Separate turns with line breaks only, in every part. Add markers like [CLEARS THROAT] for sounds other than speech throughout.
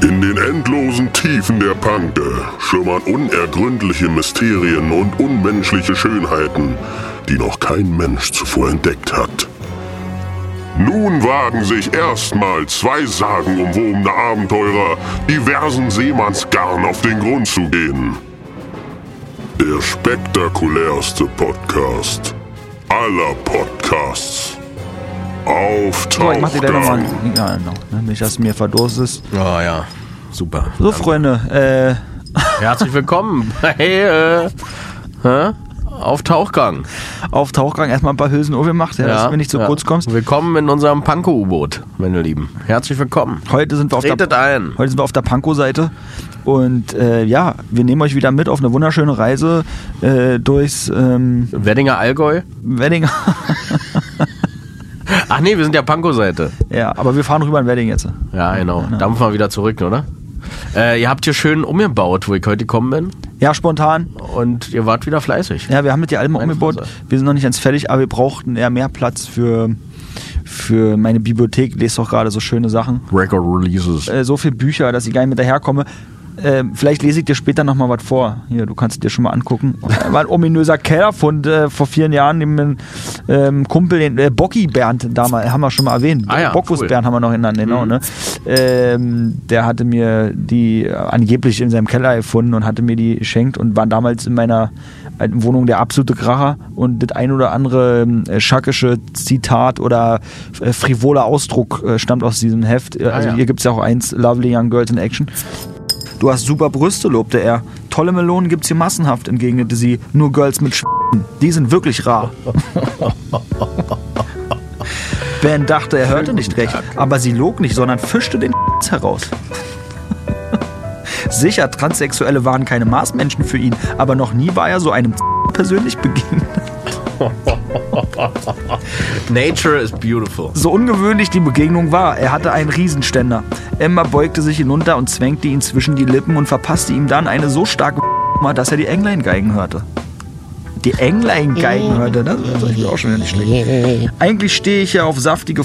In den endlosen Tiefen der Panke schimmern unergründliche Mysterien und unmenschliche Schönheiten, die noch kein Mensch zuvor entdeckt hat. Nun wagen sich erstmal zwei sagenumwobene Abenteurer diversen Seemannsgarn auf den Grund zu gehen. Der spektakulärste Podcast aller Podcasts. Auf
So, ich mach dir gleich nochmal.
Tauchgang.
Ja, genau. Ne, Nicht, dass du mir verdurstest.
Oh ja, super.
So, Freunde, äh, [LAUGHS]
Herzlich willkommen hey, äh, hä? auf Tauchgang.
auf Tauchgang erstmal ein paar Hülsen gemacht, ja, dass du nicht zu
ja.
kurz kommst.
Willkommen in unserem Panko-U-Boot, meine Lieben. Herzlich willkommen.
Heute sind wir auf der,
Tretet ein.
heute sind wir auf der Pankow-Seite und äh, ja, wir nehmen euch wieder mit auf eine wunderschöne Reise äh, durchs ähm,
Weddinger Allgäu.
Wedding. [LAUGHS] [LAUGHS]
Ach nee, wir sind ja Panko-Seite.
ja, aber wir fahren rüber in Wedding jetzt.
Ja, genau. Dampfen wir wieder zurück, oder? Äh, ihr habt hier schön umgebaut, wo ich heute gekommen bin.
Ja, spontan.
Und ihr wart wieder fleißig.
Ja, wir haben mit die Alben umgebaut. Wir sind noch nicht ganz fertig, aber wir brauchten eher mehr Platz für, für meine Bibliothek. Ich lese doch gerade so schöne Sachen.
Record Releases.
äh, so viele Bücher, dass ich gar nicht mit daherkomme. Ähm, vielleicht lese ich dir später nochmal was vor. Hier, du kannst dir schon mal angucken. War ein [LAUGHS] ominöser Kellerfund äh, vor vielen Jahren, den ähm, Kumpel, den äh, Bocki Bernd, damals haben wir schon mal erwähnt.
Ah ja,
Bockus
cool.
Bernd haben wir noch genannt, genau.
Mhm.
Ne? Ähm, der hatte mir die äh, angeblich in seinem Keller gefunden und hatte mir die geschenkt und war damals in meiner alten Wohnung der absolute Kracher und das ein oder andere äh, schackische Zitat oder äh, frivoler Ausdruck äh, stammt aus diesem Heft. Äh, Also
ja.
hier gibt es ja auch eins, Lovely Young Girls in Action. Du hast super Brüste, lobte er. Tolle Melonen gibt's hier massenhaft, entgegnete sie. Nur Girls mit Sch Die sind wirklich rar. [LAUGHS] Ben dachte, er hörte nicht recht, aber sie log nicht, sondern fischte den heraus. [LAUGHS] Sicher, Transsexuelle waren keine Maßmenschen für ihn, aber noch nie war er so einem persönlich begegnet. [LAUGHS]
Nature is beautiful.
So ungewöhnlich die Begegnung war, er hatte einen Riesenständer. Emma beugte sich hinunter und zwängte ihn zwischen die Lippen und verpasste ihm dann eine so starke dass er die Englein-Geigen hörte. Die Englein-Geigen hörte, ne? das ist auch schon wieder nicht schlecht. Eigentlich stehe ich ja auf saftige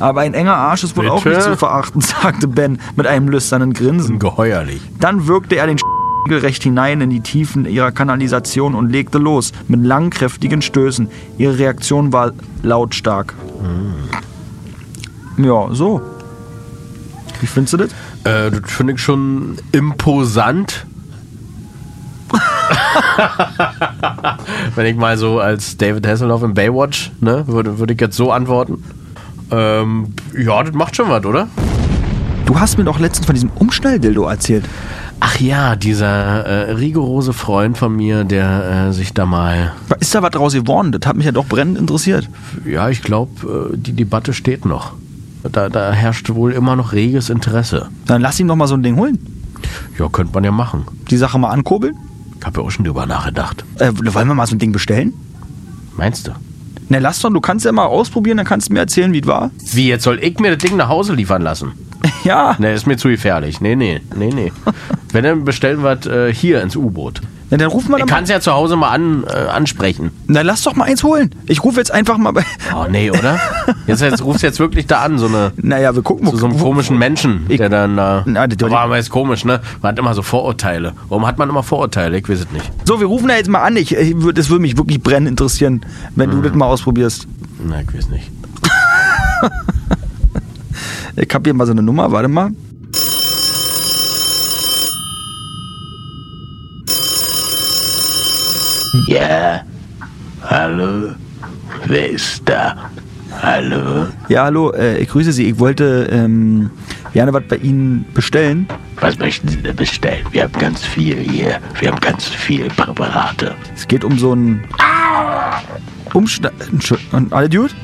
aber ein enger Arsch ist wohl auch
Bitte?
nicht zu verachten, sagte Ben mit einem lüsternen Grinsen.
Ungeheuerlich.
Dann wirkte er den recht hinein in die Tiefen ihrer Kanalisation und legte los mit langen, kräftigen Stößen. Ihre Reaktion war lautstark. Ja, so. Wie findest du das?
Äh, das finde ich schon imposant. Wenn ich mal so als David Hasselhoff im Baywatch, ne, würde, würde ich jetzt so antworten. Ähm, ja, das macht schon was, oder?
Du hast mir doch letztens von diesem Umschnelldildo erzählt.
Ach ja, dieser äh, rigorose Freund von mir, der äh, sich da mal.
Ist da was draus geworden? Das hat mich ja doch brennend interessiert.
Ja, ich glaube, äh, die Debatte steht noch. Da, da herrscht wohl immer noch reges Interesse.
Dann lass ihm doch mal so ein Ding holen.
Ja, könnte man ja machen.
Die Sache mal ankurbeln.
Ich habe ja auch schon drüber nachgedacht.
Äh, wollen wir mal so ein Ding bestellen?
Meinst du?
Na, lass doch, du kannst ja mal ausprobieren, dann kannst du mir erzählen, wie es war.
Wie, jetzt soll ich mir das Ding nach Hause liefern lassen? [LAUGHS]
Ja.
Ne, ist mir zu gefährlich. Nee, nee, nee, nee. [LAUGHS] Wenn, dann bestellen wir äh, hier ins U-Boot.
Na, dann rufen wir
Ich kann
mal.
es ja zu Hause mal an, äh, ansprechen.
Na, lass doch mal eins holen. Ich rufe jetzt einfach mal bei.
Oh, nee, oder? Jetzt, jetzt rufst du jetzt wirklich da an, so eine...
Naja, wir gucken,
Zu so einem
wo-
komischen Menschen,
Ich-
der dann da.
Na, das-
aber aber ist komisch, ne? Man hat immer so Vorurteile. Warum hat man immer Vorurteile? Ich weiß es nicht.
So, wir rufen da jetzt mal an. Ich, ich würd- das würde mich wirklich brennend interessieren, wenn du das mal ausprobierst.
Na, ich weiß nicht. [LAUGHS]
Ich hab hier mal so eine Nummer, warte mal.
Ja, hallo, wer ist da? Hallo,
Ja, hallo, äh, ich grüße Sie. Ich wollte ähm, gerne was bei Ihnen bestellen.
was möchten Sie denn bestellen? Wir haben ganz viel hier, wir haben ganz viele Präparate.
Es geht um so ein Umschnall... Entschuldigung, Alle Dude?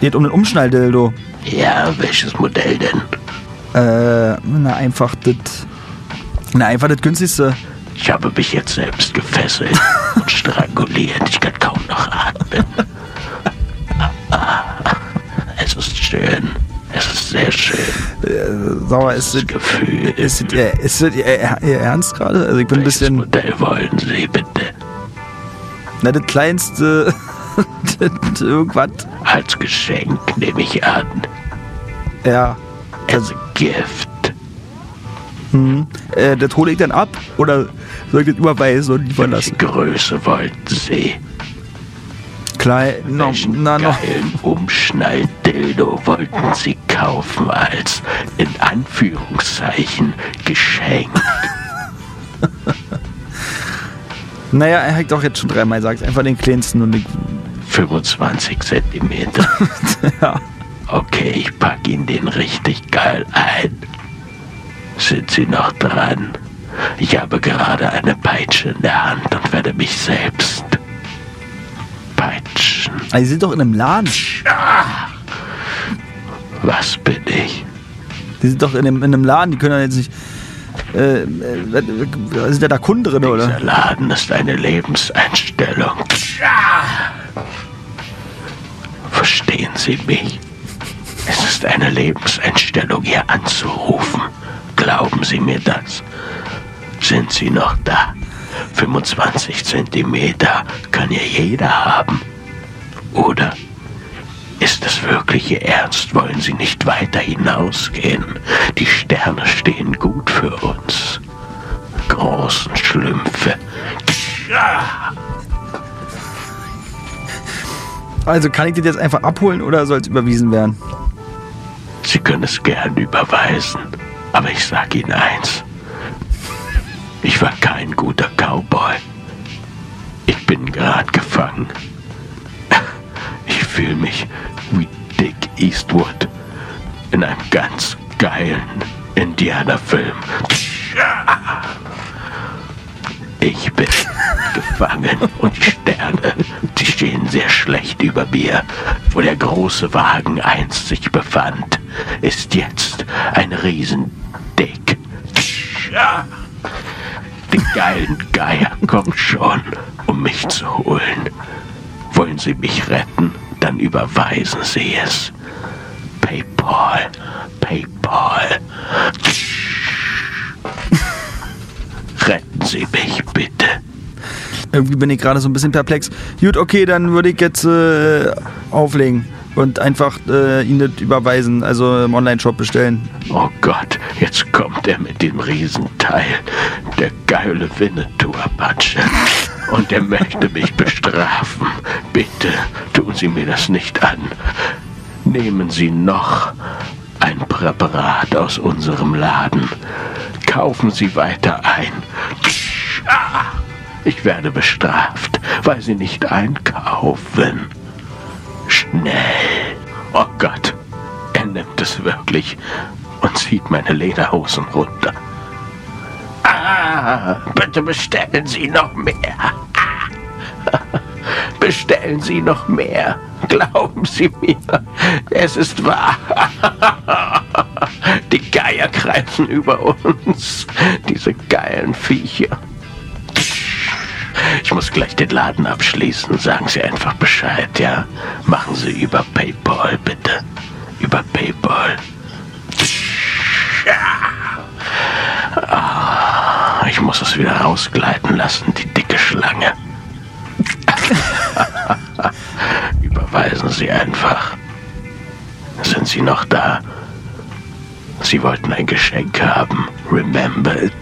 Geht um einen Umschnalldildo.
Ja, welches Modell denn?
Äh, na, einfach das... Na, einfach das günstigste.
Ich habe mich jetzt selbst gefesselt [LAUGHS] und stranguliert. Ich kann kaum noch atmen. [LAUGHS] Es ist schön. Es ist sehr schön.
Sag mal, ist das...
Das Gefühl.
Ist das, Ihr- ist das Ihr, Ihr Ernst gerade? Also ich bin ein
Welches
bisschen...
Modell wollen Sie bitte?
Na, das kleinste... irgendwas...
Als Geschenk nehme ich an.
Ja.
Es
Gift.
Äh, das hole ich dann ab oder soll ich das überweisen und liefern
Welche
lassen?
Größe wollten Sie?
Klein, no,
Welchen
na, noch.
geilen Umschnall-Dildo wollten Sie kaufen als, in Anführungszeichen, Geschenk? [LAUGHS]
Naja, er hat doch jetzt schon dreimal gesagt, einfach den kleinsten und ich,
25 Zentimeter. [LAUGHS]
ja.
Okay, ich pack Ihnen den richtig geil ein. Sind Sie noch dran? Ich habe gerade eine Peitsche in der Hand und werde mich selbst peitschen.
Also, die sind doch in einem Laden.
Was bin ich?
Die sind doch in einem, in einem Laden, die können ja jetzt nicht. Äh, äh, sind ja da Kunden drin, oder?
Dieser Laden ist eine Lebenseinstellung. Verstehen Sie mich? Es ist eine Lebenseinstellung, hier anzurufen. Glauben Sie mir das? Sind Sie noch da? 25 Zentimeter kann ja jeder haben. Oder ist es wirklich Ernst? Wollen Sie nicht weiter hinausgehen? Die Sterne stehen gut für uns. Großen Schlümpfe.
Also kann ich das jetzt einfach abholen oder soll es überwiesen werden?
Sie können es gern überweisen. Aber ich sag Ihnen eins. Ich war kein guter Cowboy. Ich bin gerade gefangen. Ich fühle mich wie Dick Eastwood in einem ganz geilen Indianerfilm. Ich bin gefangen und die Sterne, die stehen sehr schlecht über mir. Wo der große Wagen einst sich befand, ist jetzt ein Riesendick. Die geilen Geier kommen schon, um mich zu holen. Wollen Sie mich retten, dann überweisen Sie es. Paypal, Paypal. Retten Sie mich bitte.
Irgendwie bin ich gerade so ein bisschen perplex. Gut, okay, dann würde ich jetzt äh, auflegen und einfach äh, ihn das überweisen, also im Online-Shop bestellen.
Oh Gott, jetzt kommt er mit dem Riesenteil. Der geile Winnetou-Apache. Und er möchte mich bestrafen. Bitte tun Sie mir das nicht an. Nehmen Sie noch ein Präparat aus unserem Laden. Kaufen Sie weiter ein. Ich werde bestraft, weil Sie nicht einkaufen. Schnell. Oh Gott, er nimmt es wirklich und zieht meine Lederhosen runter. Ah, bitte bestellen Sie noch mehr. [LAUGHS] Bestellen Sie noch mehr. Glauben Sie mir, es ist wahr. [LAUGHS] Die Geier kreisen über uns. Diese geilen Viecher. Ich muss gleich den Laden abschließen. Sagen Sie einfach Bescheid, ja? Machen Sie über PayPal, bitte. Über PayPal. Ah, Ich muss es wieder rausgleiten lassen, die dicke Schlange. [LAUGHS] Überweisen Sie einfach. Sind Sie noch da? Sie wollten ein Geschenk haben. Remember it.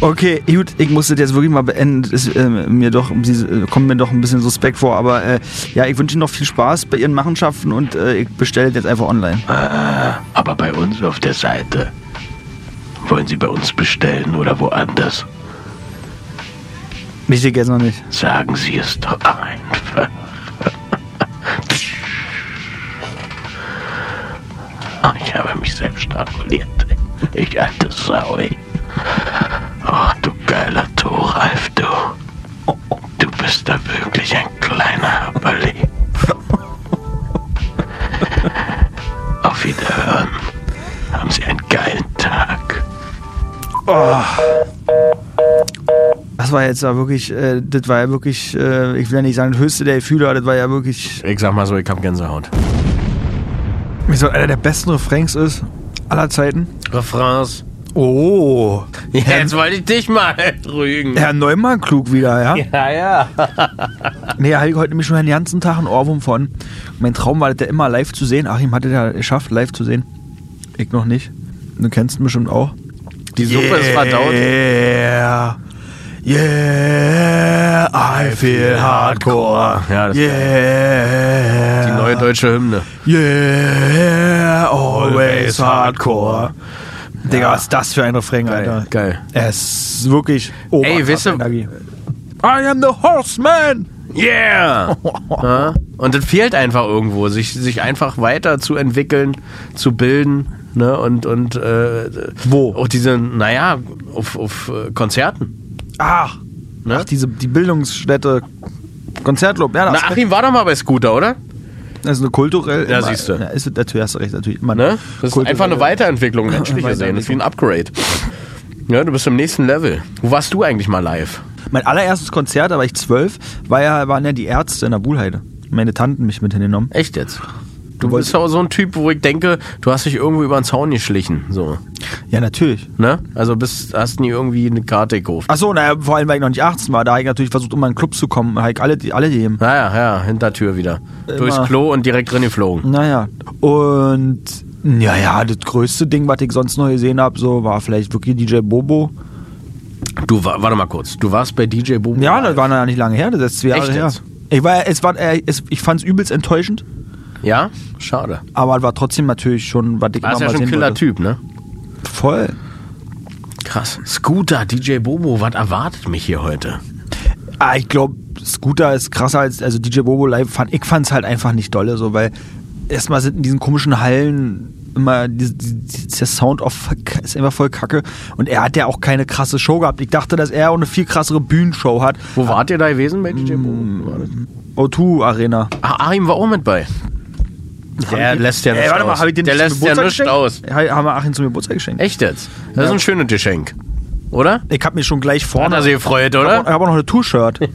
Okay, gut, ich muss das jetzt wirklich mal beenden. Das Ist, äh, mir doch, sie äh, kommt mir doch ein bisschen suspekt vor, aber äh, ja, ich wünsche Ihnen noch viel Spaß bei Ihren Machenschaften und äh, ich bestelle jetzt einfach online.
Aber bei uns auf der Seite. Wollen Sie bei uns bestellen oder woanders?
Wichtig jetzt noch nicht.
Sagen Sie es doch einfach. Oh, ich habe mich selbst stranguliert. Ich alte Sau, ey. Oh, du geiler Thoralf, du. Du bist da wirklich ein kleiner Haberli. [LAUGHS] Auf Wiederhören. Haben Sie einen geilen Tag.
Das war jetzt ja wirklich, äh, das war ja wirklich, äh, ich will ja nicht sagen, das höchste der Gefühle, aber das war ja wirklich,
Ich sag mal so, ich hab Gänsehaut.
wie so einer der besten Refrains ist aller Zeiten.
Refrains.
Oh,
Ja, jetzt wollte ich dich mal [LAUGHS] rügen.
Herr Neumann klug wieder, ja?
Ja, ja. [LAUGHS]
Nee, ich heute nämlich schon den ganzen Tag einen Ohrwurm von. Mein Traum war das ja immer live zu sehen. Achim hatte ja geschafft, live zu sehen. Ich noch nicht. Du kennst ihn bestimmt auch.
Die Suppe ist verdaut.
Yeah. Yeah, I feel hardcore.
Ja, das
yeah.
Die neue deutsche Hymne.
Yeah, always hardcore. Digga, was ist das für ein Refrain, Alter?
Geil.
Er ist wirklich
Ey, du-
Energie. I am the horseman!
Yeah! [LAUGHS] ja? Und das fehlt einfach irgendwo, sich, sich einfach weiterzuentwickeln, zu bilden. Ne? Und, und äh,
Wo?
auch diese, naja, auf, auf äh, Konzerten.
Ach,
Ne?
ach diese, die Bildungsstätte Konzertlob. Ja,
Na, Achim war doch mal bei Scooter, oder?
Das ist eine kulturell.
Ja, siehst du.
Ja, ist, natürlich hast du recht, natürlich. Immer
Ne? Das ist einfach eine Weiterentwicklung, menschlich gesehen. Das ist wie ein Upgrade. Ja, du bist im nächsten Level. Wo warst du eigentlich mal live?
Mein allererstes Konzert, da war ich zwölf, war ja, waren ja die Ärzte in der Buhlheide. Meine Tanten mich mit hingenommen.
Echt jetzt? Du bist auch so ein Typ, wo ich denke, du hast dich irgendwo über den Zaun geschlichen. So.
Ja, natürlich.
Ne? Also bist, hast nie irgendwie eine Karte gekauft.
Achso, naja, vor allem, weil ich noch nicht 18 war, da habe ich natürlich versucht, um in einen Club zu kommen. Habe ich alle, die, alle gegeben.
Naja, ja, Hintertür wieder. Durchs Klo und direkt drin geflogen.
Naja. Und ja, ja, das größte Ding, was ich sonst noch gesehen habe, so, war vielleicht wirklich DJ Bobo.
Du, wa- warte mal kurz. Du warst bei DJ Bobo.
Ja, das war noch nicht lange her, das ist zwei Jahre
Echt
her.
jetzt?
Ich, war, es war, äh, es, ich fand es übelst enttäuschend,
Ja? Schade.
aber war trotzdem natürlich schon, was ich
War
immer
ja schon ein
wollte.
Killer-Typ, ne?
Voll.
Krass. Scooter, DJ Bobo, was erwartet mich hier heute?
Ah, ich glaube, Scooter ist krasser als, also DJ Bobo live fand, ich fand es halt einfach nicht dolle, so, weil erstmal sind in diesen komischen Hallen immer, die, die, der Sound of, ist immer voll kacke und er hat ja auch keine krasse Show gehabt. Ich dachte, dass er auch eine viel krassere Bühnenshow hat.
Wo wart ihr da gewesen bei DJ Bobo? Das?
O2 Arena.
Ah, Achim war auch mit bei. Der lässt ja
Ey,
nicht
warte mal,
aus.
hab ich den
Der lässt ja
Geburtstag
nicht
geschenkt?
aus.
Haben wir Achim zum Geburtstag geschenkt.
Echt jetzt? Das ist
Ja.
ein schönes Geschenk. Oder?
Ich hab mich schon gleich
Hat
vorne.
er sich gefreut,
Ich
oder?
habe auch noch eine Tour-Shirt. [LAUGHS]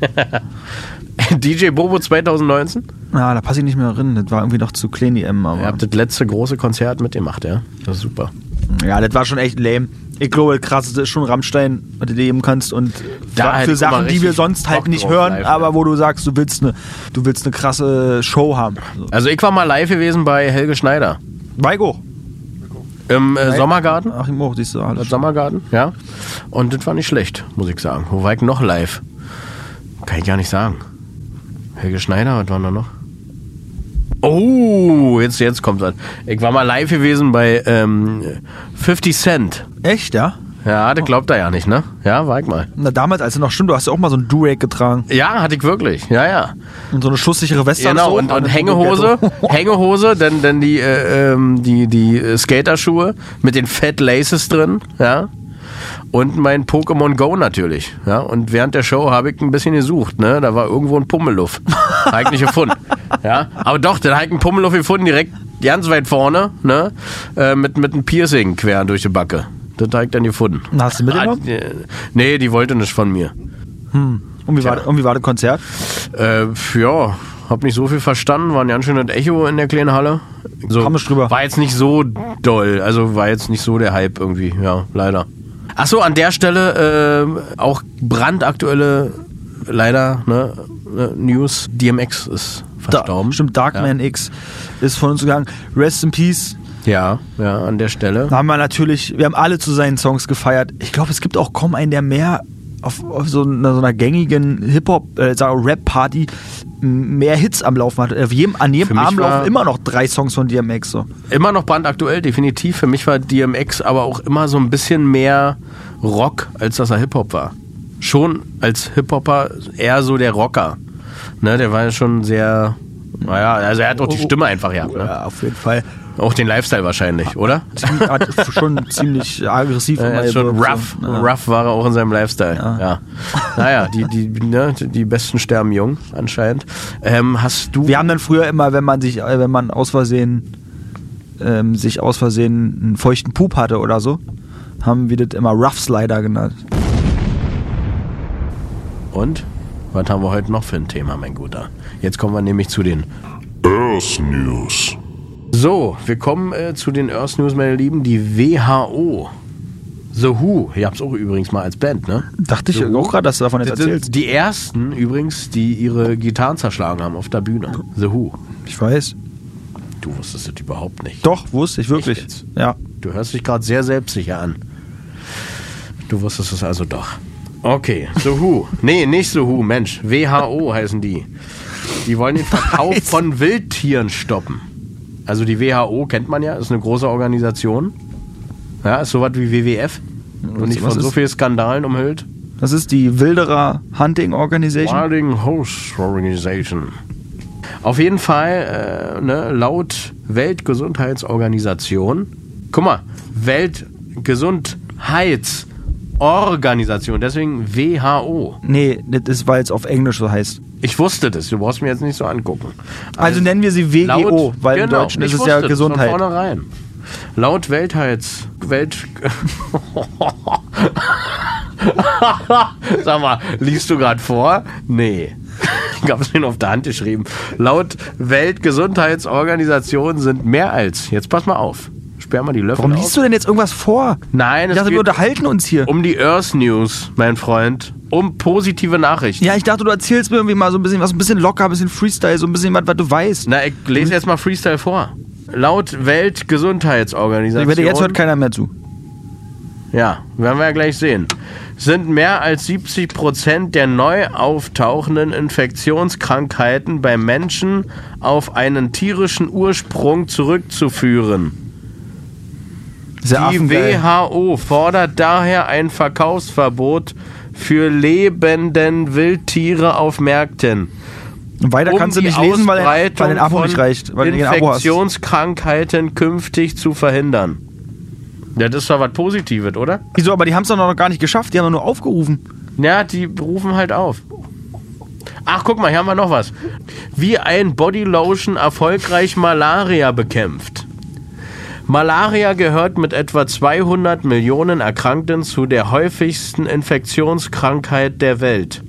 DJ Bobo 2019?
Na, da passe ich nicht mehr drin. Das war irgendwie noch zu klein, die M. Aber
Ihr habt das letzte große Konzert mitgemacht, ja? Das ist super.
ja, das war schon echt lame. Ich glaube, krasseste ist schon Rammstein, was du dir geben kannst. Und
Da
für Sachen, die wir sonst halt nicht hören,
live,
aber wo du sagst, du willst eine, du willst eine krasse Show haben. So.
Also ich war mal live gewesen bei Helge Schneider.
Weigo.
Im äh, Sommergarten.
Achim auch, siehst du
Im
alles.
Sommergarten, ja. Und das war nicht schlecht, muss ich sagen. Wo war ich noch live? Kann ich gar nicht sagen. Helge Schneider, was war da noch? Oh, jetzt, jetzt kommt was. Ich war mal live gewesen bei ähm, 50 Cent.
Echt, ja?
Ja, das glaubt er ja nicht, ne? Ja, war ich mal.
Na, damals, als du noch stimmt, du hast ja auch mal so einen Durag getragen.
Ja, hatte ich wirklich. Ja, ja.
Und so eine schusssichere Weste.
Genau,
so.
und, und Hängehose, [LAUGHS] Hängehose, dann, dann die, äh, ähm, die, die äh, Skaterschuhe mit den Fat Laces drin, ja. Und mein Pokémon Go natürlich, ja. Und während der Show habe ich ein bisschen gesucht, ne. Da war irgendwo ein Pummeluff. [LAUGHS] Habe ich nicht gefunden. Ja. Aber doch, dann habe ich einen Pummeluff gefunden, direkt ganz weit vorne, ne. Äh, mit, mit einem Piercing quer durch die Backe. Habe ich dann gefunden.
Na, hast du mitgenommen?
Ah, nee, die wollte nicht von mir.
Und wie, war, und wie war das Konzert?
Äh, ja, hab nicht so viel verstanden, war ein ganz schönes Echo in der kleinen Halle. So,
Komm nicht drüber.
War jetzt nicht so doll, also war jetzt nicht so der Hype irgendwie, ja, leider. Achso, an der Stelle äh, auch brandaktuelle, leider, ne, äh, News, DMX ist verstorben.
Da, stimmt, Darkman X ist von uns gegangen. Rest in Peace.
Ja, ja, an der Stelle.
Da haben wir natürlich, wir haben alle zu seinen Songs gefeiert. Ich glaube, es gibt auch kaum einen, der mehr auf, auf so, einer, so einer gängigen Hip-Hop, äh, Rap-Party mehr Hits am Laufen hat. Auf jedem, an jedem
war-
laufen immer noch drei Songs von DMX. So.
Immer noch brandaktuell, definitiv. Für mich war DMX aber auch immer so ein bisschen mehr Rock, als dass er Hip-Hop war. Schon als Hip-Hopper eher so der Rocker. Ne, der war ja schon sehr, naja, also er hat auch die Stimme einfach gehabt. Ne?
Ja, auf jeden Fall.
Auch den Lifestyle wahrscheinlich, oder?
Ziemlich- hat schon [LAUGHS] ziemlich aggressiv.
Ist schon rough.
so. Ja.
Rough war er auch in seinem Lifestyle. Ja. Naja, die, die, ne, die Besten sterben jung, anscheinend. Ähm, hast du.
Wir haben dann früher immer, wenn man sich, äh, wenn man aus Versehen ähm, sich aus Versehen einen feuchten Pup hatte oder so, haben wir das immer Rough Slider genannt.
Und? Was haben wir heute noch für ein Thema, mein Guter? Jetzt kommen wir nämlich zu den
Earth News.
So, wir kommen äh, zu den Earth News, meine Lieben. Die WHO. The Who. Ihr habt es auch übrigens mal als Band, ne?
Dachte ich
So.
auch gerade, dass du davon jetzt
Das
erzählst.
die ersten übrigens, die ihre Gitarren zerschlagen haben auf der Bühne. The Who.
Ich weiß.
Du wusstest das überhaupt nicht.
Doch, wusste ich wirklich. Ja.
Du hörst dich gerade sehr selbstsicher an. Du wusstest es also doch. Okay, The Who. Nee, nicht The Who, Mensch. WHO heißen die. Die wollen den Verkauf [LAUGHS] von Wildtieren stoppen. Also die WHO kennt man ja, ist eine große Organisation. Ja, ist sowas wie WWF. Und nicht von so vielen Skandalen umhüllt.
Das ist die Wilderer Hunting Organization.
Wilding Host Organization. Auf jeden Fall, äh, ne, laut Weltgesundheitsorganisation, guck mal, Weltgesundheitsorganisation, deswegen WHO.
Nee, das ist, weil es auf Englisch so heißt.
Ich wusste das, du brauchst mir jetzt nicht so angucken.
Also nennen wir sie WGO,
Laut-
weil im
genau,
Deutschen
ich
ist es ja Gesundheit.
Von vornherein. Laut Weltheits... Welt... [LAUGHS] Sag mal, liest du gerade vor? Nee. Ich habe es mir auf der Hand geschrieben. Laut Weltgesundheitsorganisation sind mehr als... Jetzt pass mal auf. Sperr mal die Löffel
Warum
auf.
liest du denn jetzt irgendwas vor?
Nein,
Ich
es
dachte, wir unterhalten uns hier.
um die Earth News, mein Freund. Um positive Nachrichten.
Ja, ich dachte, du erzählst mir irgendwie mal so ein bisschen was, ein bisschen locker, ein bisschen Freestyle, so ein bisschen was, was du weißt.
Na, ich lese jetzt mal Freestyle vor. Laut Weltgesundheitsorganisation...
Ich wette, jetzt hört keiner mehr zu.
Ja, werden wir ja gleich sehen. Sind mehr als 70 Prozent der neu auftauchenden Infektionskrankheiten bei Menschen auf einen tierischen Ursprung zurückzuführen. Die. WHO fordert daher ein Verkaufsverbot für lebenden Wildtiere auf Märkten.
Weiter
um
kannst du nicht lesen, weil, dein Abo nicht reicht. Weil.
Infektionskrankheiten künftig zu verhindern. Ja, das ist doch was Positives, oder?
Wieso, aber die haben es doch noch gar nicht geschafft, die haben doch nur aufgerufen.
Ja, die rufen halt auf. Ach, guck mal, hier haben wir noch was. Wie ein Bodylotion erfolgreich Malaria bekämpft. Malaria gehört mit etwa 200 Millionen Erkrankten zu der häufigsten Infektionskrankheit der Welt.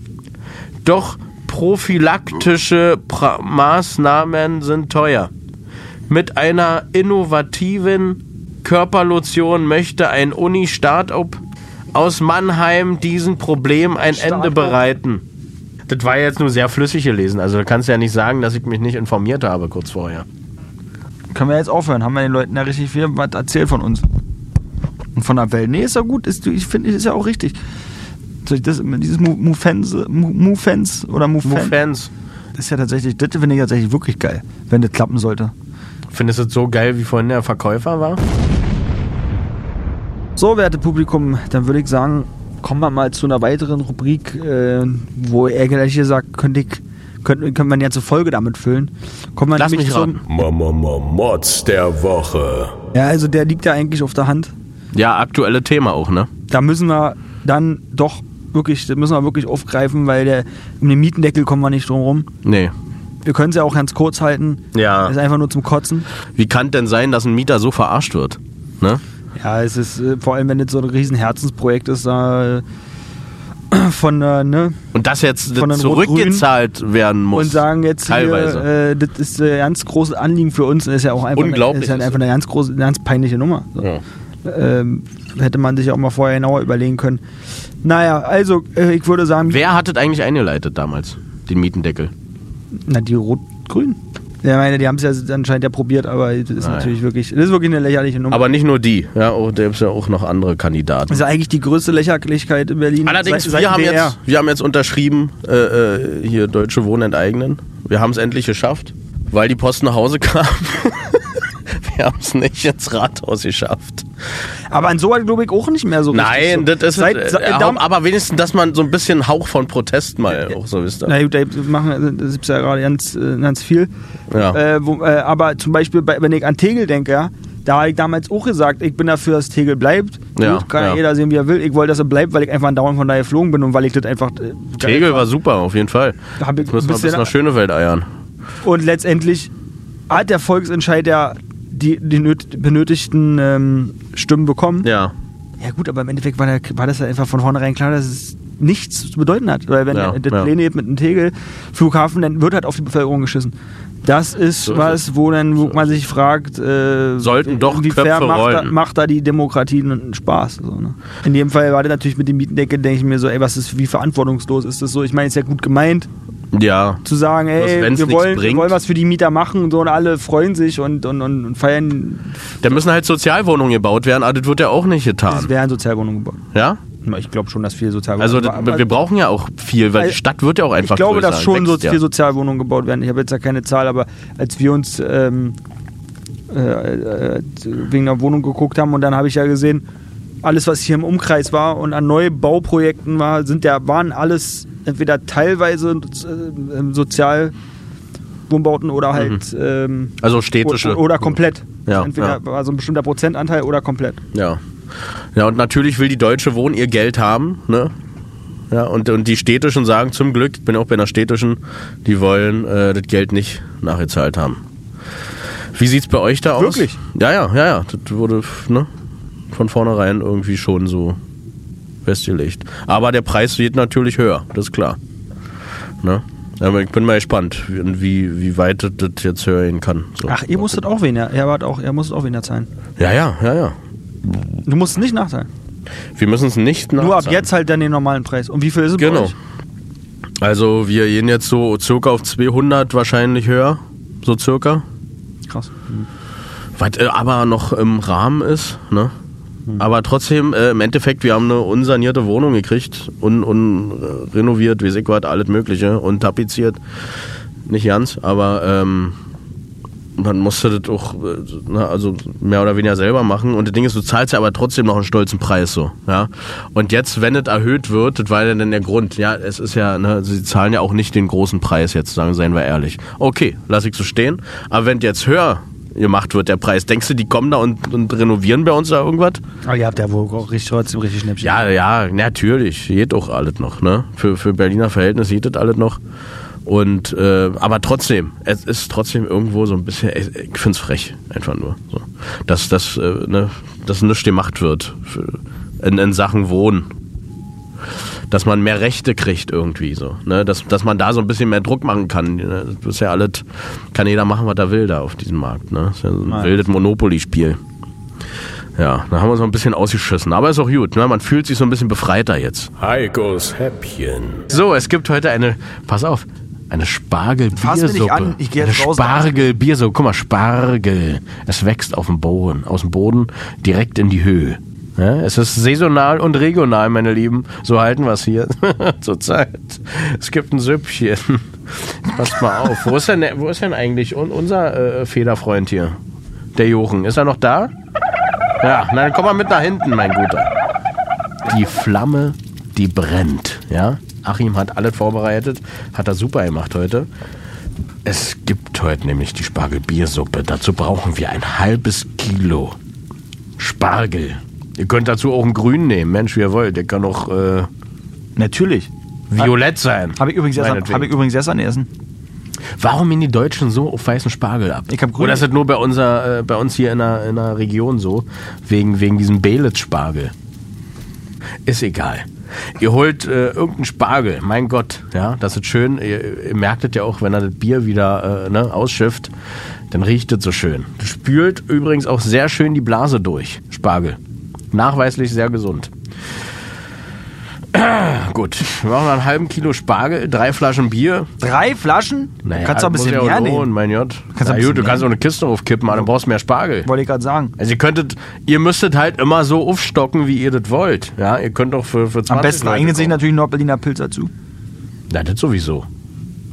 Doch prophylaktische pra Maßnahmen sind teuer. Mit einer innovativen Körperlotion möchte ein Uni-Startup aus Mannheim diesem Problem ein Ende bereiten. Das war jetzt nur sehr flüssig gelesen. Also du kannst ja nicht sagen, dass ich mich nicht informiert habe kurz vorher.
Können wir jetzt aufhören? Haben wir den Leuten ja richtig viel was erzählt von uns. Und von der Welt. Nee, ist ja gut. Ist, ich finde, ist ja auch richtig. Ich das, dieses Mu- Mufens, Mu- Mufens oder
Nur
Mufen,
Fans.
das ist ja tatsächlich, das finde ich tatsächlich wirklich geil, wenn das klappen sollte.
Findest du es so geil, wie vorhin der Verkäufer war?
So, werte Publikum, dann würde ich sagen, kommen wir mal zu einer weiteren Rubrik, äh, wo er gleich gesagt, könnte ich, könnte, können wir eine ganze Folge damit füllen. Kommen wir
Lass
nämlich
mich.
Mama Mods der Woche.
Ja, also der liegt ja eigentlich auf der Hand.
Ja, aktuelle Thema auch, ne?
Da müssen wir dann doch wirklich, das müssen wir wirklich aufgreifen, weil der, um den Mietendeckel kommen wir nicht drum rum.
Nee.
Wir können es ja auch ganz kurz halten.
Ja.
Ist einfach nur zum Kotzen.
Wie kann denn sein, dass ein Mieter so verarscht wird? Ne?
Ja, es ist äh, vor allem, wenn das so ein riesen Herzensprojekt ist, da äh, [CLEARS THROAT] von äh, ne
Und das jetzt
den
zurückgezahlt werden muss.
und sagen jetzt
Teilweise.
hier, äh, das ist ein ganz großes Anliegen für uns. Das ist ja auch einfach,
Unglaublich
Eine, ist ja einfach eine ganz große, eine ganz peinliche Nummer. So.
Ja.
Ähm, hätte man sich auch mal vorher genauer überlegen können. Naja, also äh, ich würde sagen,
Wer hat das eigentlich eingeleitet damals? Den Mietendeckel.
na die Rot-Grün. Ja, meine, die haben es ja anscheinend ja probiert, aber das ist
Naja.
natürlich wirklich, das ist wirklich eine lächerliche Nummer.
Aber nicht nur die. Ja, auch, da gibt es ja auch noch andere Kandidaten.
das ist ja eigentlich die größte Lächerlichkeit in Berlin.
Allerdings,
seit-
wir, haben
BR.
jetzt, wir haben jetzt unterschrieben, äh, äh, hier Deutsche Wohnen enteignen. Wir haben es endlich geschafft, weil die Post nach Hause [LAUGHS] kam. wir haben es nicht ins Rathaus geschafft.
Aber an so hat, glaube ich, auch nicht mehr so richtig
Nein,
so.
das ist
Seit,
äh,
seit,
äh, aber wenigstens, dass man so ein bisschen Hauch von Protest mal auch so wisst.
Na gut, da machen, das ist ja gerade ganz, äh, ganz viel.
Ja.
Äh, wo, äh, aber zum Beispiel, bei, wenn ich an Tegel denke, ja, da habe ich damals auch gesagt, ich bin dafür, dass Tegel bleibt.
Ja,
Gut, kann
ja.
jeder sehen, wie er will. Ich wollte, dass er bleibt, weil ich einfach dauernd von da geflogen bin und weil ich das einfach. Äh,
Tegel war super, auf jeden Fall.
Da hab ich
Jetzt müssen wir
ein
bis nach Schönewald eiern.
Und letztendlich hat der Volksentscheid ja die, die nöt- benötigten ähm, Stimmen bekommen.
Ja.
Ja gut, aber im Endeffekt war, der, war das ja einfach von vornherein klar, dass es nichts zu bedeuten hat. Weil wenn
Ja,
das
ja.
Pläne mit einem Tegel-Flughafen, dann wird halt auf die Bevölkerung geschissen. Das ist
So ist
was, wo dann wo man sich fragt, äh,
Sollten doch Köpfe
macht da,
rollen.
macht da die Demokratie einen Spaß. So, ne? In dem Fall war das natürlich mit dem Mietendeckel, denke ich mir so, ey, was ist, wie verantwortungslos ist das so? Ich meine, ist ja gut gemeint,
Ja.
zu sagen, ey,
wenn's
wir wollen, wir wollen was für die Mieter machen und so und alle freuen sich und, und, und, und feiern.
Da müssen halt Sozialwohnungen gebaut werden, aber das wird ja auch nicht
Es
getan.
wären Sozialwohnungen gebaut.
Ja?
Ich glaube schon, dass viele Sozialwohnungen
Also das, wir brauchen ja auch viel, weil die Stadt wird ja auch einfach
Ich glaube,
größer,
dass schon so
ja.
viele Sozialwohnungen gebaut werden. Ich habe jetzt ja keine Zahl, aber als wir uns ähm, äh, äh, wegen der Wohnung geguckt haben und dann habe ich ja gesehen, alles, was hier im Umkreis war und an Neubauprojekten war, sind ja, waren alles entweder teilweise äh, Sozialwohnbauten oder halt ähm,
Also städtische.
oder, oder komplett.
Ja,
entweder
ja.
war so ein bestimmter Prozentanteil oder komplett.
Ja. Ja, und natürlich will die Deutsche Wohnen ihr Geld haben, ne? Ja, und, und die städtischen sagen zum Glück, ich bin auch bei einer städtischen, die wollen äh, das Geld nicht nachgezahlt haben. Wie sieht's bei euch da aus?
Wirklich?
Ja, ja, ja, ja. Das wurde ne, von vornherein irgendwie schon so festgelegt. Aber der Preis wird natürlich höher, das ist klar. Ne? Aber ich bin mal gespannt, wie, wie, weit das, jetzt höher gehen kann. So.
Ach, ihr musstet auch weniger. Er, wart auch, er musste auch weniger zahlen.
Ja, ja, ja, ja.
Du musst nicht nachzahlen.
Wir müssen es nicht
Nur ab
nachzahlen.
jetzt halt dann den normalen Preis. Und wie viel ist es
Genau. Also wir gehen jetzt so circa auf 200 wahrscheinlich höher, so circa.
Krass.
Was äh, aber noch im Rahmen ist, ne? Aber trotzdem, äh, im Endeffekt, wir haben eine unsanierte Wohnung gekriegt, un, un äh, renoviert, wie was, alles Mögliche und tapeziert. Nicht ganz, aber ähm, man musste das auch, na, also mehr oder weniger selber machen. Und das Ding ist, du zahlst ja aber trotzdem noch einen stolzen Preis so, ja. Und jetzt, wenn es erhöht wird, das war ja dann der Grund. Ja, es ist ja, ne, sie zahlen ja auch nicht den großen Preis jetzt, sagen, seien wir ehrlich. Okay, lass ich so stehen. Aber wenn jetzt höher gemacht wird, der Preis, denkst du, die kommen da und, und renovieren bei uns da irgendwas?
Aber ihr habt ja wohl auch richtig, trotzdem richtig Schnäppchen.
Ja, ja, natürlich. Geht auch alles noch, ne? Für, für Berliner Verhältnisse geht das alles noch. Und äh, aber trotzdem, es ist trotzdem irgendwo so ein bisschen, ich ich find's frech, einfach nur. So. Dass das, äh, ne, dass nichts gemacht wird für, in, in Sachen Wohnen. Dass man mehr Rechte kriegt irgendwie so. Ne? Dass, dass man da so ein bisschen mehr Druck machen kann. Ne? Das ist ja alles, kann jeder machen, was er will da auf diesem Markt. Ne? Das ist ja so ein
Nein.
wildes Monopoly-Spiel. Ja, da haben wir uns noch ein bisschen ausgeschissen. Aber ist auch gut, ne? man fühlt sich so ein bisschen befreiter jetzt.
Heikos Häppchen.
So, es gibt heute eine, pass auf, eine Spargel-Biersuppe.
ich geh jetzt
eine. Spargel-Biersuppe. Guck mal, Spargel. Es wächst auf dem Boden, aus dem Boden direkt in die Höhe. Ja, es ist saisonal und regional, meine Lieben. So halten wir es hier [LAUGHS] zurzeit. Es gibt ein Süppchen. Passt mal auf. Wo ist denn, wo ist denn eigentlich un- unser äh, Federfreund hier? Der Jochen. Ist er noch da? Ja, na, dann komm mal mit nach hinten, mein Guter. Die Flamme, die brennt. Ja? Achim hat alles vorbereitet, hat er super gemacht heute. Es gibt heute nämlich die Spargelbiersuppe. Dazu brauchen wir ein halbes Kilo Spargel. Ihr könnt dazu auch einen grün nehmen, Mensch, wie ihr wollt. Der kann auch äh,
Natürlich.
violett sein.
Habe ich, übrigens
Meinetwegen.
hab ich übrigens gestern essen.
Warum gehen die Deutschen so auf weißen Spargel ab?
Ich
Oder ist das nur bei, unser, äh, bei uns hier in der, in der Region so? Wegen, wegen diesem Belitz-Spargel. Ist egal. Ihr holt äh, irgendeinen Spargel, mein Gott, ja, das ist schön. Ihr, ihr merkt es ja auch, wenn er das Bier wieder äh, ne, ausschifft, dann riecht es so schön. Das spült übrigens auch sehr schön die Blase durch, Spargel. Nachweislich sehr gesund. [CLEARS THROAT] Gut, wir machen einen halben Kilo Spargel, drei Flaschen Bier,
Drei Flaschen?
naja,
kannst du auch ein bisschen
ja auch
mehr
lohnen,
nehmen.
mein Gott.
Kannst du
Na gut, du kannst auch eine Kiste draufkippen, aber dann brauchst du mehr Spargel.
Wollte ich gerade sagen.
Also ihr könntet, ihr müsstet halt immer so aufstocken, wie ihr das wollt. Ja, ihr könnt doch für, für 20
Am besten eignet sich natürlich Nordberliner Pilz dazu.
Na, das sowieso.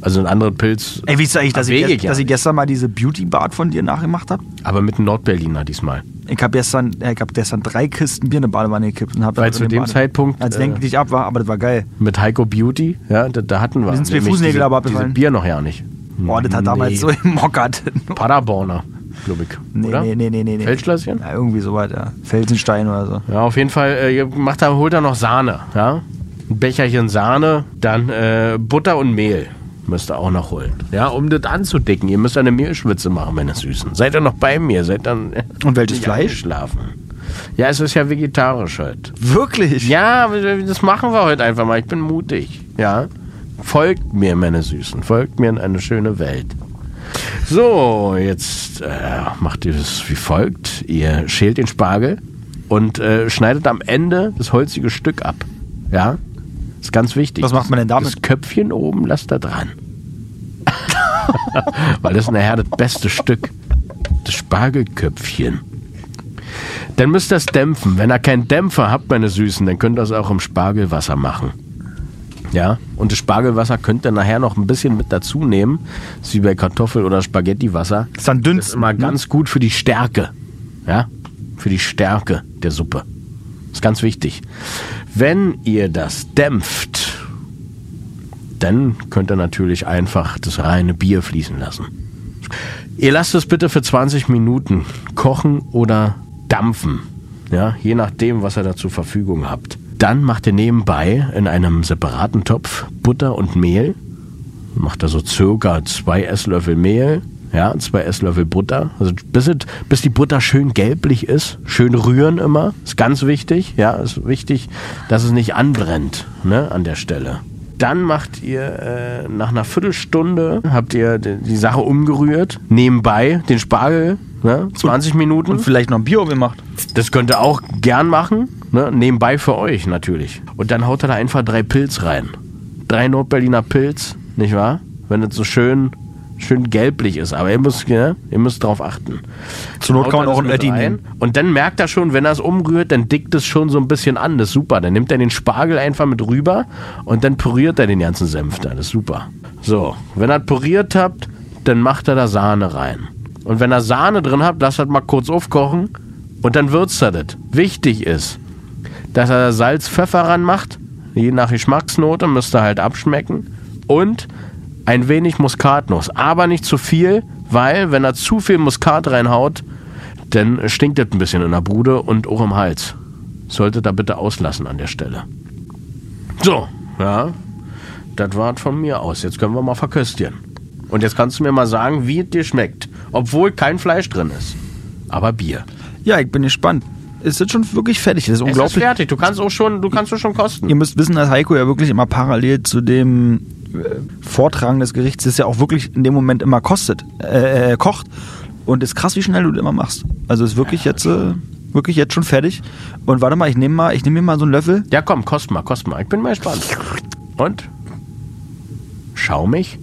Also ein anderer Pilz,
Ey, wie ist eigentlich, dass, ich, dass ich gestern mal diese Beauty-Bart von dir nachgemacht habe?
aber mit einem Nordberliner diesmal.
Ich habe gestern, äh, ich hab gestern drei Kisten Bier in eine Badewanne gekippt und habe
Weil zu dem Zeitpunkt,
als
äh,
lenk nicht ab war, aber das war geil.
Mit Heiko Beauty, ja, da, da hatten wir.
Mir sind zwei Fußnägel aber
diese
abgefallen.
Bier noch ja nicht.
Boah, das hat damals so gemockert. [LAUGHS]
Paderborner, glaube ich.
Nee,
oder?
nee, nee, nee, nee. nee.
Feldschlösschen?
Ja, irgendwie sowas, ja. Felsenstein oder so.
Ja, auf jeden Fall, äh, macht da, holt da noch Sahne, ja. Ein Becherchen Sahne, dann äh, Butter und Mehl müsst ihr auch noch holen. Ja, um das anzudicken. Ihr müsst eine Mehlschwitze machen, meine Süßen. Seid ihr noch bei mir? Seid dann [LAUGHS]
Und welches Fleisch?
Schlafen. Ja, es ist ja vegetarisch heute.
Wirklich?
Ja, das machen wir heute einfach mal. Ich bin mutig. Ja. Folgt mir, meine Süßen. Folgt mir in eine schöne Welt. So, jetzt äh, macht ihr es wie folgt. Ihr schält den Spargel und äh, schneidet am Ende das holzige Stück ab. Ja? Ist ganz wichtig.
Was macht man denn damit?
Das Köpfchen oben lasst da dran. [LAUGHS] Weil das ist nachher das beste Stück. Das Spargelköpfchen. Dann müsst ihr es dämpfen. Wenn ihr keinen Dämpfer habt, meine Süßen, dann könnt ihr es auch im Spargelwasser machen. Ja, und das Spargelwasser könnt ihr nachher noch ein bisschen mit dazu nehmen. Das ist wie bei Kartoffel- oder Spaghettiwasser.
Ist dann dünn.
Das ist immer ganz gut für die Stärke. Ja, für die Stärke der Suppe. Ist ganz wichtig. Wenn ihr das dämpft, dann könnt ihr natürlich einfach das reine Bier fließen lassen. Ihr lasst es bitte für 20 Minuten kochen oder dampfen. Ja, je nachdem, was ihr da zur Verfügung habt. Dann macht ihr nebenbei in einem separaten Topf Butter und Mehl. Macht da so circa zwei Esslöffel Mehl, ja, zwei Esslöffel Butter. Also bis, es, bis die Butter schön gelblich ist. Schön rühren immer. Ist ganz wichtig. Ja, ist wichtig, dass es nicht anbrennt, ne, an der Stelle. Dann macht ihr äh, nach einer Viertelstunde habt ihr die, die Sache umgerührt. Nebenbei den Spargel, ne, 20 Minuten.
Und vielleicht noch ein Bier gemacht.
Das könnt ihr auch gern machen. Ne? Nebenbei für euch natürlich. Und dann haut er da einfach drei Pilz rein. Drei Nordberliner Pilz, nicht wahr? Wenn es so schön, schön gelblich ist. Aber ihr müsst, ja, ihr müsst drauf achten.
Zur Not kann man
er
auch ein
rein.
nehmen.
Und dann merkt er schon, wenn er es umrührt, dann dickt es schon so ein bisschen an. Das ist super. Dann nimmt er den Spargel einfach mit rüber und dann püriert er den ganzen Senf da. Das ist super. So, wenn ihr püriert habt, dann macht er da Sahne rein. Und wenn ihr Sahne drin habt, lasst das mal kurz aufkochen und dann würzt er das. Wichtig ist, dass er da Salz, Pfeffer ranmacht. Je nach Geschmacksnote müsst ihr halt abschmecken. Und ein wenig Muskatnuss. Aber nicht zu viel, weil wenn er zu viel Muskat reinhaut, dann stinkt das ein bisschen in der Bude und auch im Hals. Solltet ihr bitte auslassen an der Stelle. So, ja. Das war's von mir aus. Jetzt können wir mal verköstigen. Und jetzt kannst du mir mal sagen, wie es dir schmeckt. Obwohl kein Fleisch drin ist. Aber Bier.
Ja, ich bin gespannt. Es ist schon wirklich fertig. Das ist
Es ist
unglaublich.
fertig. Du kannst auch schon, du kannst auch schon kosten.
Ihr müsst wissen, dass Heiko ja wirklich immer parallel zu dem Vortragen des Gerichts, das ja auch wirklich in dem Moment immer kostet, äh, äh, kocht. Und ist krass, wie schnell du das immer machst. Also ist wirklich jetzt, äh, wirklich jetzt schon fertig. Und warte mal, ich nehme mal, ich nehme mir mal so einen Löffel.
Ja, komm, kost mal, kost mal. Ich bin mal gespannt. Und? Schaumig,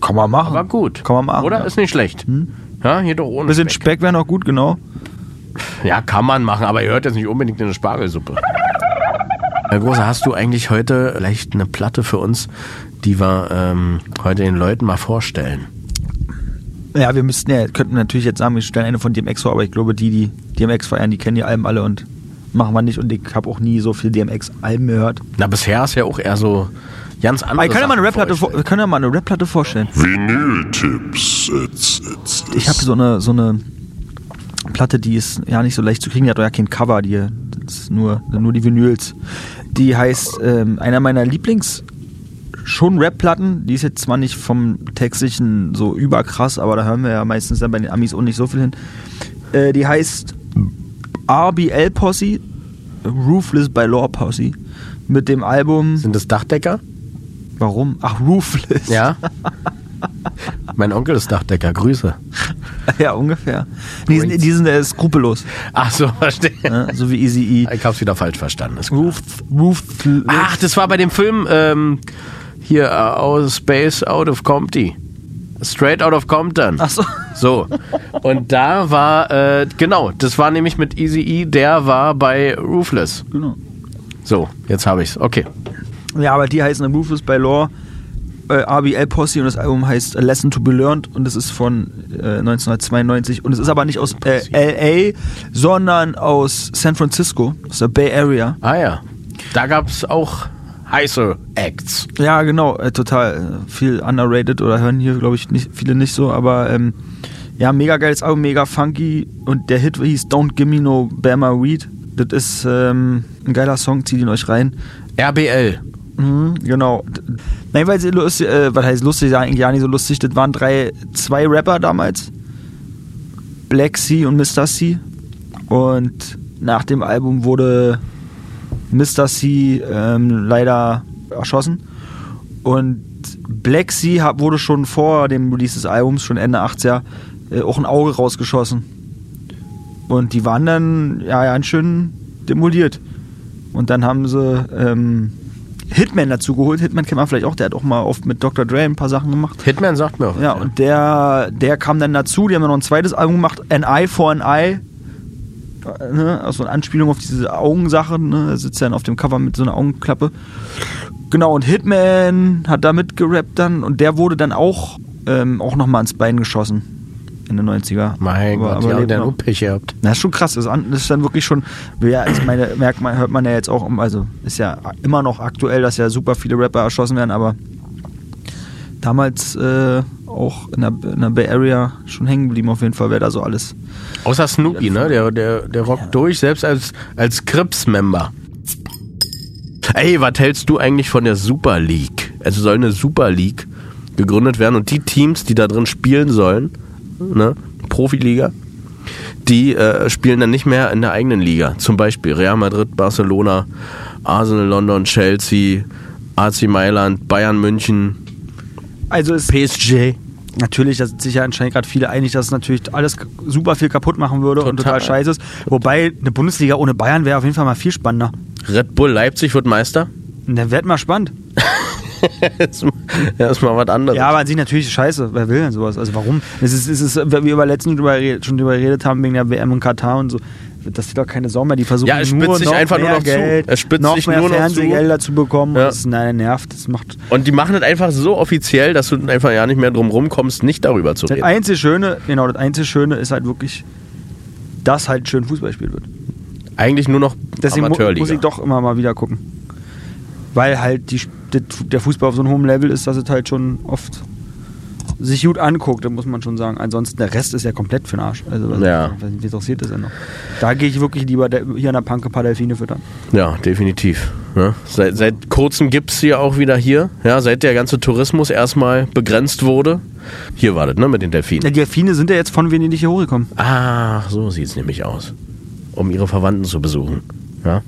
Kann man machen.
aber gut.
Kann man machen.
Oder?
ja.
Ist nicht schlecht. Ja, hier doch ohne
bisschen
Speck.
Speck wäre noch gut, genau.
Ja, kann man machen, aber ihr hört jetzt nicht unbedingt in eine Spargelsuppe. Herr Große, hast du eigentlich heute vielleicht eine Platte für uns, die wir ähm, heute den Leuten mal vorstellen?
Ja, wir müssten ja, könnten natürlich jetzt sagen, wir stellen eine von DMX vor, aber ich glaube, die, die DMX feiern, die kennen die Alben alle und machen wir nicht. Und ich habe auch nie so viel DMX-Alben gehört.
Na, bisher ist ja auch eher so ganz
Aber
andere
ich kann ja mal eine Rap-Platte vor, wir können ja mal eine Rap-Platte vorstellen.
Vinyl-Tipps. It's, it's,
Ich habe so eine, so eine Platte, die ist ja nicht so leicht zu kriegen, die hat auch ja kein Cover, die das ist nur, nur die Vinyls. Die heißt, ähm, einer meiner Lieblings- schon Rap-Platten, die ist jetzt zwar nicht vom textlichen so überkrass, aber da hören wir ja meistens dann bei den Amis auch nicht so viel hin. Äh, die heißt RBL Posse, Roofless by Law Posse, mit dem Album,
Sind das Dachdecker?
warum? Ach, Roofless.
Ja. [LAUGHS] mein Onkel ist Dachdecker. Grüße. [LAUGHS]
ja, ungefähr. Die sind, die sind äh, skrupellos,
Ach so, verstehe.
ne? so wie Easy E.
Ich hab's wieder falsch verstanden. Ist klar.
Roof, Roof,
Ach, das war bei dem Film ähm, hier äh, aus Space Out of Compton. Straight Out of Compton.
Ach so.
So. Und da war, äh, genau, das war nämlich mit Easy E, der war bei Roofless.
Genau.
So, jetzt habe ich's. Okay.
Ja, aber die heißen Ruthless by Law, äh, RBL Posse und das Album heißt A Lesson to Be Learned und es ist von äh, 1992 und es ist aber nicht aus äh, LA, sondern aus San Francisco, aus der Bay Area.
Ah ja. Da gab's auch heiße Acts.
Ja, genau, äh, total äh, viel underrated oder hören hier, glaube ich, nicht, viele nicht so, aber ähm, ja, mega geiles Album, mega funky und der Hit hieß Don't Gimme No Bama Weed. Das ist ähm, ein geiler Song, zieht ihn euch rein.
RBL.
Mhm, genau. Nein, weil sie lustig, äh, was heißt lustig, eigentlich ja nicht so lustig. Das waren drei, zwei Rapper damals. Black C und Mr. C. Und nach dem Album wurde Mr. C ähm, leider erschossen. Und Black Sea hab- wurde schon vor dem Release des Albums, schon Ende 80er, äh, auch ein Auge rausgeschossen. Und die waren dann ja ganz schön demoliert. Und dann haben sie ähm, Hitman dazu geholt. Hitman kennt man vielleicht auch, der hat auch mal oft mit Dr. Dre ein paar Sachen gemacht.
Hitman sagt mir auch.
Ja, und der, der kam dann dazu, die haben dann noch ein zweites Album gemacht, An Eye for an Eye. Ne? Also eine Anspielung auf diese Augensache, ne? Er sitzt dann auf dem Cover mit so einer Augenklappe. Genau, und Hitman hat da mitgerappt dann und der wurde dann auch, ähm, auch nochmal ins Bein geschossen. In den 90er.
Mein
Aber-
Gott,
aber
ja,
lebt
der hat
noch.
nur Pech gehabt.
Na, ist schon krass. Das ist, an- das ist dann wirklich schon, ja, ich meine, merkt man, hört man ja jetzt auch, also ist ja immer noch aktuell, dass ja super viele Rapper erschossen werden, aber damals äh, auch in der, in der Bay Area schon hängen geblieben auf jeden Fall, wer da so alles.
Außer Snoopy, ne? Der, der, der rockt durch, selbst als, als Crips-Member. Ey, was hältst du eigentlich von der Super League? Also soll eine Super League gegründet werden und die Teams, die da drin spielen sollen, ne? Profiliga, die äh, spielen dann nicht mehr in der eigenen Liga. Zum Beispiel Real Madrid, Barcelona, Arsenal, London, Chelsea, AC Mailand, Bayern München,
Also ist
PSG.
natürlich, da sind sich ja anscheinend gerade viele einig, dass es natürlich alles super viel kaputt machen würde und
Total.
total scheiße ist. Wobei eine Bundesliga ohne Bayern wäre auf jeden Fall mal viel spannender.
Red Bull Leipzig wird Meister.
Dann wird mal spannend. [LAUGHS] [LAUGHS]
das ist mal was anderes.
Ja, aber an sich natürlich scheiße. Wer will denn sowas? Also warum? Es ist, es ist, wie wir über letztens drüber, schon drüber geredet haben, wegen der WM in Katar und so. Das ist doch keine Sau mehr. Die versuchen
Ja, es spitzt
nur
sich
noch
einfach nur
mehr
noch zu.
Geld,
Es spitzt
noch
sich
mehr
nur noch zu.
Fernsehgelder zu bekommen.
Ja.
Das nein, nervt. Das macht.
Und die machen das einfach so offiziell, dass du einfach ja nicht mehr drum rumkommst, nicht darüber zu
Das
reden.
einzige Schöne, genau, das einzige Schöne ist halt wirklich, dass halt schön Fußball gespielt wird.
Eigentlich nur noch
Deswegen
Amateurliga.
muss ich doch immer mal wieder gucken. Weil halt die, das- der Fußball auf so einem hohen Level ist, dass es halt schon oft sich gut anguckt, da muss man schon sagen. Ansonsten, der Rest ist ja komplett für den Arsch. Also, was,
Ja.
was, interessiert das denn noch? Da gehe ich wirklich lieber hier an der Panke ein paar Delfine füttern.
Ja, definitiv. Ja. Seit, seit kurzem gibt es sie auch wieder hier. Ja, seit der ganze Tourismus erstmal begrenzt wurde. Hier war das, ne, mit den
Ja,
Delfinen.
die Delfine sind ja jetzt von Venedig hier hochgekommen.
Ach, so sieht es nämlich aus. Um ihre Verwandten zu besuchen. Ja,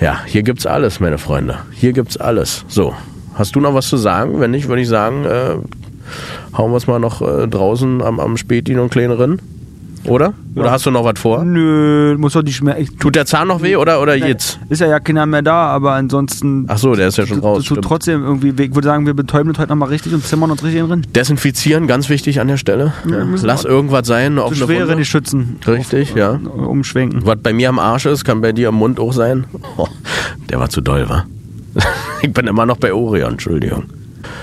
ja hier gibt's alles, meine Freunde. Hier gibt's alles. So, hast du noch was zu sagen? Wenn nicht, würde ich sagen, äh, hauen wir es mal noch äh, draußen am, am Späti und kleineren. Oder? Oder
Ja.
hast du noch was vor?
Nö, muss doch die Schmerzen.
Tut der Zahn noch weh oder, oder jetzt?
Ist ja ja keiner mehr da, aber ansonsten.
Ach so, der ist ja schon raus.
tut trotzdem irgendwie, ich würde sagen, wir betäuben das heute nochmal richtig und zimmern uns richtig drin.
Desinfizieren, ganz wichtig an der Stelle.
Ja,
Lass irgendwas sein. Auf eine
schwere
Wunde.
die Schützen.
Richtig, ja.
Umschwenken.
Was bei mir am Arsch ist, kann bei dir am Mund auch sein. Oh, der war zu doll, wa? [LAUGHS] ich bin immer noch bei Orion, Entschuldigung.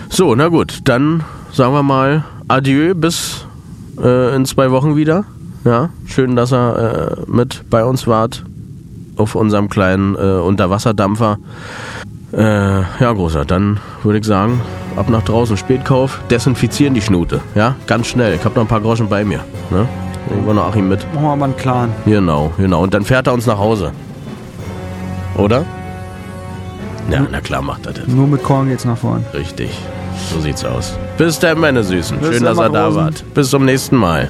So, na gut, dann sagen wir mal Adieu bis äh, in zwei Wochen wieder. Ja, schön, dass ihr äh, mit bei uns wart auf unserem kleinen äh, Unterwasserdampfer. Äh, ja, großer, dann würde ich sagen, ab nach draußen, Spätkauf, desinfizieren die Schnute. Ja, ganz schnell. Ich habe noch ein paar Groschen bei mir. Ne? Irgendwo noch Achim mit.
Machen wir mal einen Clan.
Genau, genau. Und dann fährt er uns nach Hause. Oder? Ja, na klar macht er das.
Nur mit Korn geht's nach vorn.
Richtig. So sieht's aus. Bis dann, meine Süßen.
Bis
Schön, dass ihr da wart. Bis zum nächsten Mal.